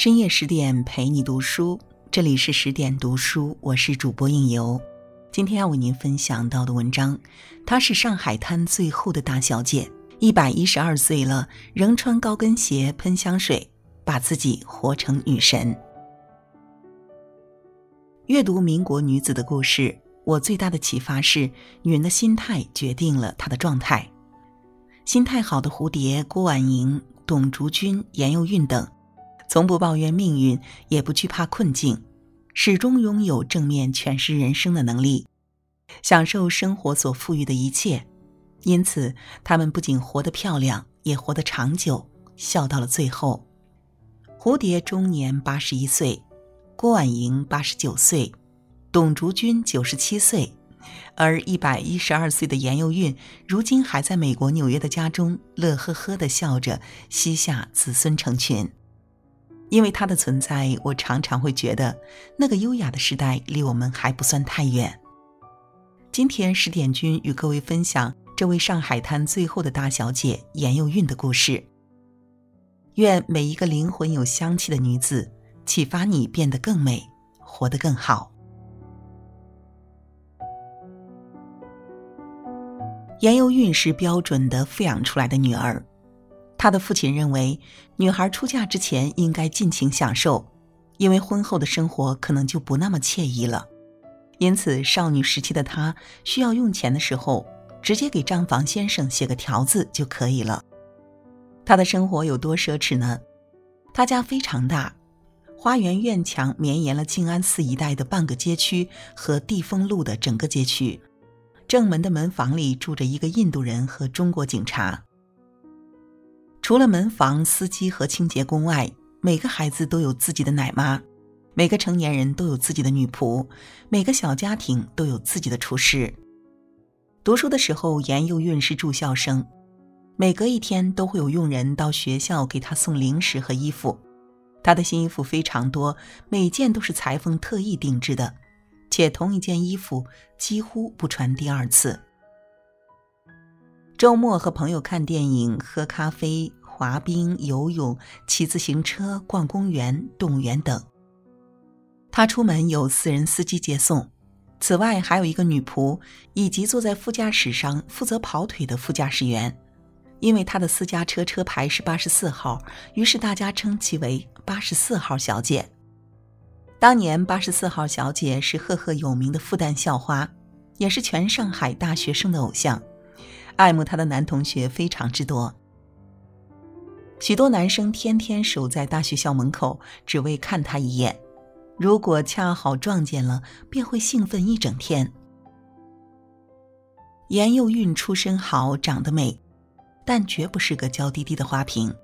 深夜十点陪你读书，这里是十点读书，我是主播应由。今天要为您分享到的文章，她是上海滩最后的大小姐，一百一十二岁了，仍穿高跟鞋、喷香水，把自己活成女神。阅读民国女子的故事，我最大的启发是，女人的心态决定了她的状态。心态好的蝴蝶，郭婉莹、董竹君、严幼韵等，从不抱怨命运，也不惧怕困境。始终拥有正面诠释人生的能力，享受生活所赋予的一切，因此他们不仅活得漂亮，也活得长久，笑到了最后。蝴蝶终年八十一岁，郭婉莹八十九岁，董竹君九十七岁，而一百一十二岁的严幼韵，如今还在美国纽约的家中，乐呵呵地笑着，膝下子孙成群。因为他的存在，我常常会觉得那个优雅的时代离我们还不算太远。今天，十点君与各位分享这位上海滩最后的大小姐严幼韵的故事。愿每一个灵魂有香气的女子，启发你变得更美，活得更好。严幼韵是标准的富养出来的女儿。他的父亲认为，女孩出嫁之前应该尽情享受，因为婚后的生活可能就不那么惬意了。因此，少女时期的她需要用钱的时候，直接给账房先生写个条子就可以了。她的生活有多奢侈呢？她家非常大，花园院墙绵延了静安寺一带的半个街区和地丰路的整个街区。正门的门房里住着一个印度人和中国警察。除了门房、司机和清洁工外，每个孩子都有自己的奶妈，每个成年人都有自己的女仆，每个小家庭都有自己的厨师。读书的时候，严幼韵是住校生，每隔一天都会有佣人到学校给她送零食和衣服。她的新衣服非常多，每件都是裁缝特意定制的，且同一件衣服几乎不穿第二次。周末和朋友看电影、喝咖啡。滑冰、游泳、骑自行车、逛公园、动物园等。他出门有私人司机接送，此外还有一个女仆，以及坐在副驾驶上负责跑腿的副驾驶员。因为他的私家车车牌是八十四号，于是大家称其为“八十四号小姐”。当年，八十四号小姐是赫赫有名的复旦校花，也是全上海大学生的偶像，爱慕她的男同学非常之多。许多男生天天守在大学校门口，只为看她一眼。如果恰好撞见了，便会兴奋一整天。严幼韵出身好，长得美，但绝不是个娇滴滴的花瓶。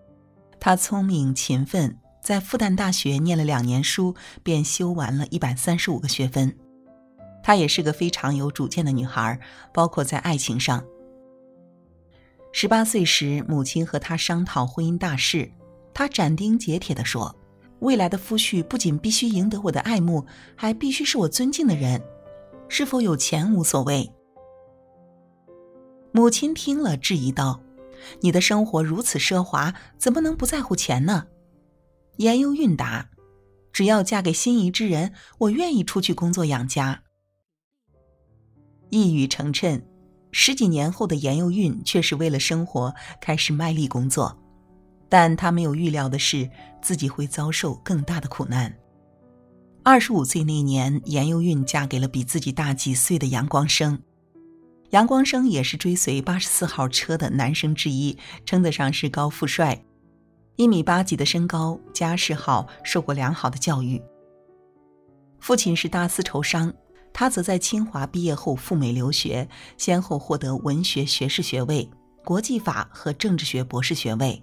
她聪明勤奋，在复旦大学念了两年书，便修完了一百三十五个学分。她也是个非常有主见的女孩，包括在爱情上。十八岁时，母亲和他商讨婚姻大事，他斩钉截铁地说：“未来的夫婿不仅必须赢得我的爱慕，还必须是我尊敬的人。是否有钱无所谓。”母亲听了，质疑道：“你的生活如此奢华，怎么能不在乎钱呢？”言忧韵答：“只要嫁给心仪之人，我愿意出去工作养家。”一语成谶。十几年后的严幼韵却是为了生活开始卖力工作，但她没有预料的是自己会遭受更大的苦难。二十五岁那年，严幼韵嫁给了比自己大几岁的杨光生。杨光生也是追随八十四号车的男生之一，称得上是高富帅，一米八几的身高，家世好，受过良好的教育。父亲是大丝绸商。他则在清华毕业后赴美留学，先后获得文学学士学位、国际法和政治学博士学位。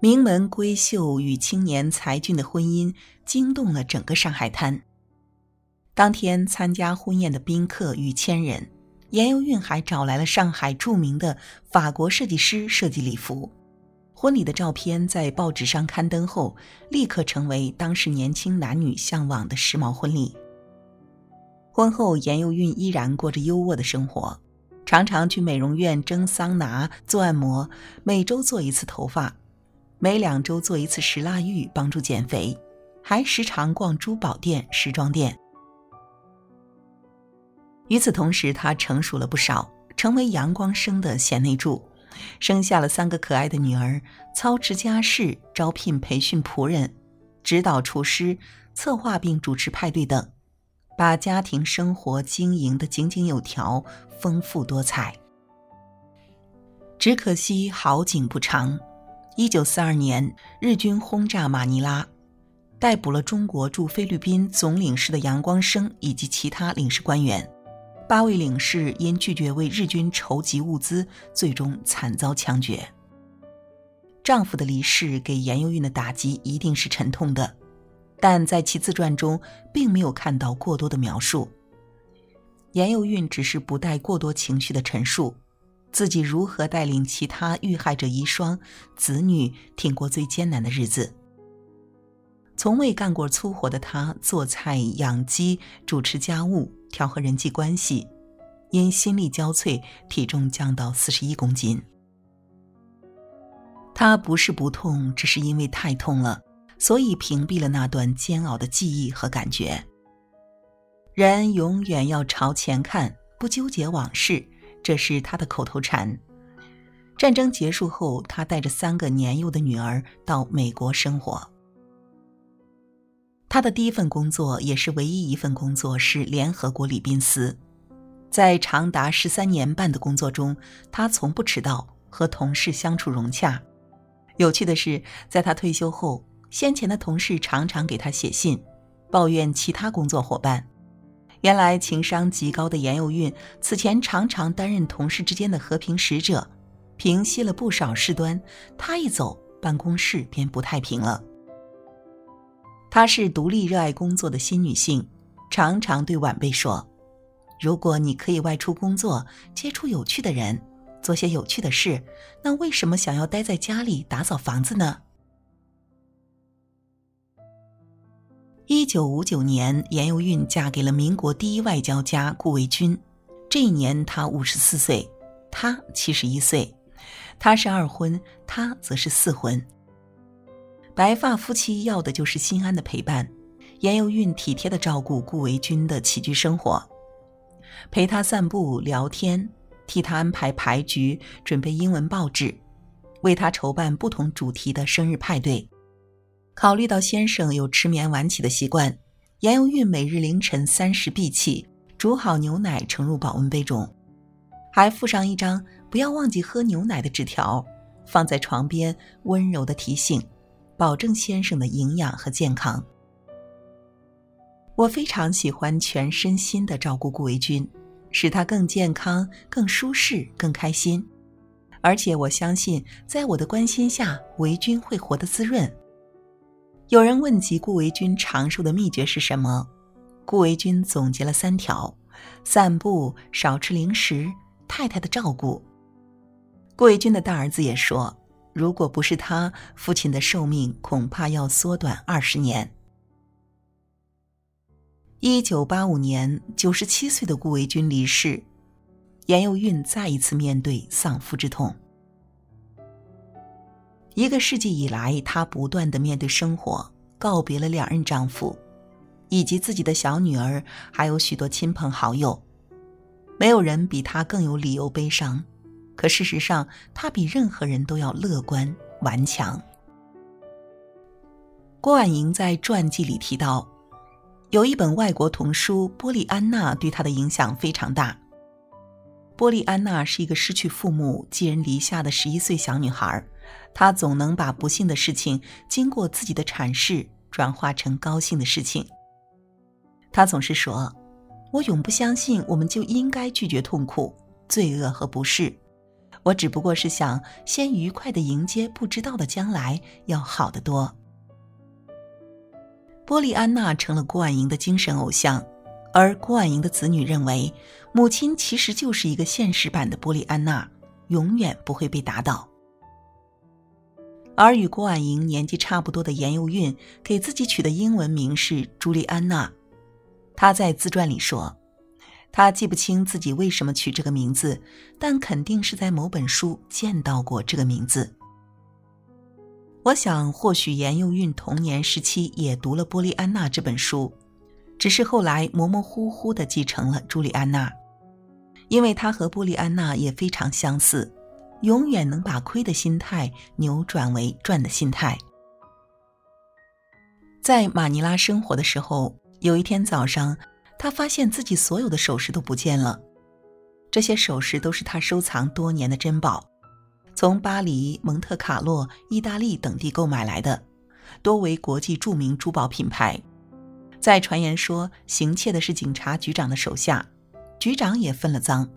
名门闺秀与青年才俊的婚姻惊动了整个上海滩。当天参加婚宴的宾客逾千人，严幼韵还找来了上海著名的法国设计师设计礼服。婚礼的照片在报纸上刊登后，立刻成为当时年轻男女向往的时髦婚礼。婚后，严幼韵依然过着优渥的生活，常常去美容院蒸桑拿、做按摩，每周做一次头发。每两周做一次石蜡浴帮助减肥，还时常逛珠宝店、时装店。与此同时，她成熟了不少，成为阳光生的贤内助，生下了三个可爱的女儿，操持家事，招聘培训仆人，指导厨师，策划并主持派对等，把家庭生活经营得井井有条，丰富多彩。只可惜好景不长，一九四二年，日军轰炸马尼拉，逮捕了中国驻菲律宾总领事的杨光生以及其他领事官员。八位领事因拒绝为日军筹集物资，最终惨遭枪决。丈夫的离世给严幼韵的打击一定是沉痛的，但在其自传中并没有看到过多的描述。严幼韵只是不带过多情绪的陈述，自己如何带领其他遇害者遗孀、子女挺过最艰难的日子。从未干过粗活的她，做菜、养鸡、主持家务。调和人际关系，因心力交瘁，体重降到四十一公斤。他不是不痛，只是因为太痛了，所以屏蔽了那段煎熬的记忆和感觉。人永远要朝前看，不纠结往事，这是他的口头禅。战争结束后，他带着三个年幼的女儿到美国生活。他的第一份工作，也是唯一一份工作，是联合国礼宾司。在长达十三年半的工作中，他从不迟到，和同事相处融洽。有趣的是，在他退休后，先前的同事常常给他写信，抱怨其他工作伙伴。原来情商极高的严幼韵，此前常常担任同事之间的和平使者，平息了不少事端。他一走，办公室便不太平了。她是独立热爱工作的新女性，常常对晚辈说：“如果你可以外出工作，接触有趣的人，做些有趣的事，那为什么想要待在家里打扫房子呢？”一九五九年，严幼韵嫁给了民国第一外交家顾维钧，这一年她五十四岁，他七十一岁，他是二婚，他则是四婚。白发夫妻要的就是心安的陪伴，严幼韵体贴的照顾顾维钧的起居生活，陪他散步聊天，替他安排牌局，准备英文报纸，为他筹办不同主题的生日派对。考虑到先生有吃眠晚起的习惯，严幼韵每日凌晨三时闭气，煮好牛奶盛入保温杯中，还附上一张不要忘记喝牛奶的纸条，放在床边，温柔的提醒。保证先生的营养和健康。我非常喜欢全身心的照顾顾维钧，使他更健康、更舒适、更开心。而且我相信，在我的关心下，维钧会活得滋润。有人问及顾维钧长寿的秘诀是什么，顾维钧总结了三条：散步、少吃零食、太太的照顾。顾维钧的大儿子也说。如果不是他，父亲的寿命恐怕要缩短二十年。一九八五年，九十七岁的顾维钧离世，严幼韵再一次面对丧夫之痛。一个世纪以来，她不断的面对生活，告别了两任丈夫，以及自己的小女儿，还有许多亲朋好友。没有人比她更有理由悲伤。可事实上，他比任何人都要乐观顽强。郭婉莹在传记里提到，有一本外国童书《波利安娜》对她的影响非常大。波利安娜是一个失去父母、寄人篱下的十一岁小女孩，她总能把不幸的事情经过自己的阐释转化成高兴的事情。她总是说：“我永不相信我们就应该拒绝痛苦、罪恶和不适。”我只不过是想先愉快的迎接不知道的将来，要好得多。波利安娜成了郭婉莹的精神偶像，而郭婉莹的子女认为，母亲其实就是一个现实版的波利安娜，永远不会被打倒。而与郭婉莹年纪差不多的严幼韵，给自己取的英文名是朱莉安娜。她在自传里说。她记不清自己为什么取这个名字，但肯定是在某本书见到过这个名字。我想，或许严幼韵童年时期也读了《波利安娜》这本书，只是后来模模糊糊地继承了朱莉安娜，因为她和布利安娜也非常相似，永远能把亏的心态扭转为赚的心态。在马尼拉生活的时候，有一天早上，他发现自己所有的首饰都不见了，这些首饰都是他收藏多年的珍宝。从巴黎、蒙特卡洛、意大利等地购买来的，多为国际著名珠宝品牌。在传言说行窃的是警察局长的手下，局长也分了赃，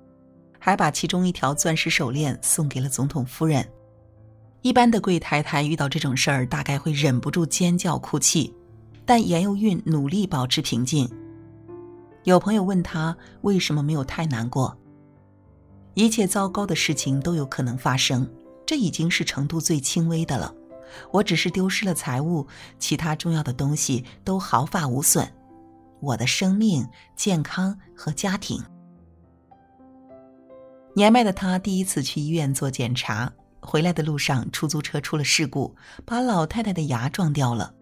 还把其中一条钻石手链送给了总统夫人。一般的贵太太遇到这种事儿，大概会忍不住尖叫哭泣，但严幼韵努力保持平静。有朋友问他为什么没有太难过。一切糟糕的事情都有可能发生，这已经是程度最轻微的了。我只是丢失了财物，其他重要的东西都毫发无损。我的生命、健康和家庭。年迈的他第一次去医院做检查，回来的路上出租车出了事故，把老太太的牙撞掉了。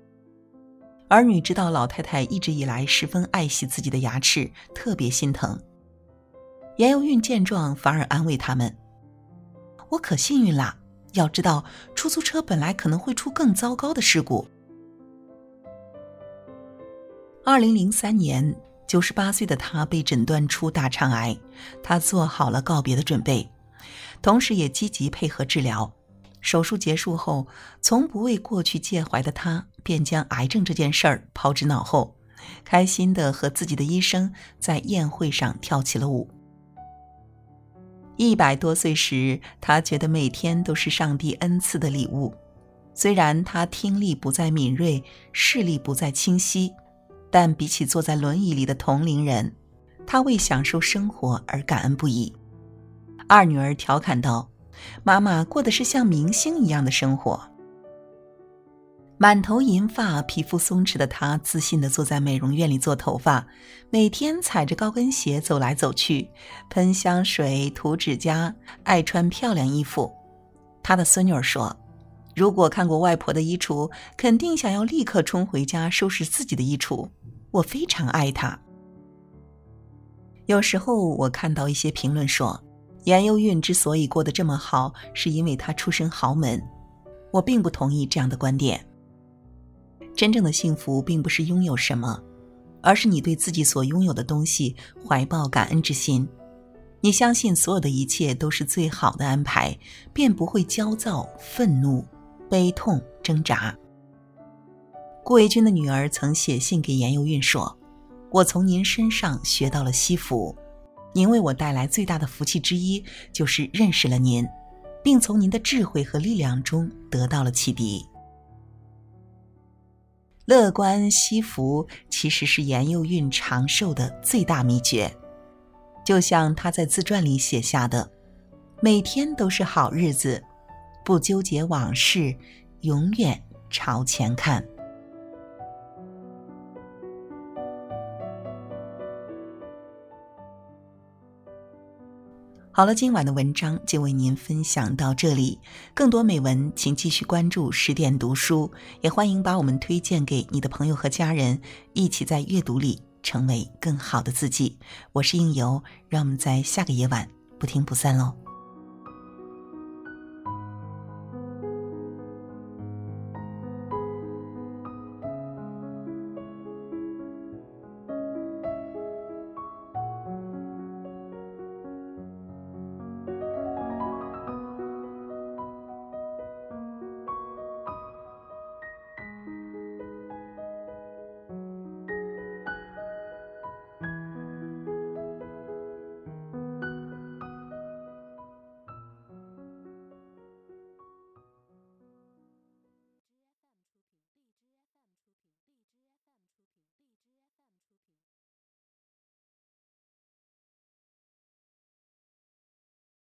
儿女知道老太太一直以来十分爱惜自己的牙齿，特别心疼。严幼韵见状，反而安慰他们：“我可幸运啦！要知道，出租车本来可能会出更糟糕的事故。”二零零三年，九十八岁的他被诊断出大肠癌，他做好了告别的准备，同时也积极配合治疗。手术结束后，从不为过去介怀的他，便将癌症这件事儿抛之脑后，开心的和自己的医生在宴会上跳起了舞。一百多岁时，他觉得每天都是上帝恩赐的礼物。虽然他听力不再敏锐，视力不再清晰，但比起坐在轮椅里的同龄人，他为享受生活而感恩不已。二女儿调侃道：“妈妈过的是像明星一样的生活。”满头银发、皮肤松弛的她，自信地坐在美容院里做头发，每天踩着高跟鞋走来走去，喷香水、涂指甲，爱穿漂亮衣服。她的孙女儿说：“如果看过外婆的衣橱，肯定想要立刻冲回家收拾自己的衣橱。”我非常爱她。有时候我看到一些评论说，严幼韵之所以过得这么好，是因为她出身豪门。我并不同意这样的观点。真正的幸福并不是拥有什么，而是你对自己所拥有的东西怀抱感恩之心。你相信所有的一切都是最好的安排，便不会焦躁、愤怒、悲痛、挣扎。顾维钧的女儿曾写信给严幼韵说：“我从您身上学到了惜福，您为我带来最大的福气之一就是认识了您，并从您的智慧和力量中得到了启迪。”乐观惜福其实是严幼韵长寿的最大秘诀，就像他在自传里写下的：“每天都是好日子，不纠结往事，永远朝前看。”好了，今晚的文章就为您分享到这里。更多美文，请继续关注十点读书，也欢迎把我们推荐给你的朋友和家人，一起在阅读里成为更好的自己。我是应由，让我们在下个夜晚不听不散喽。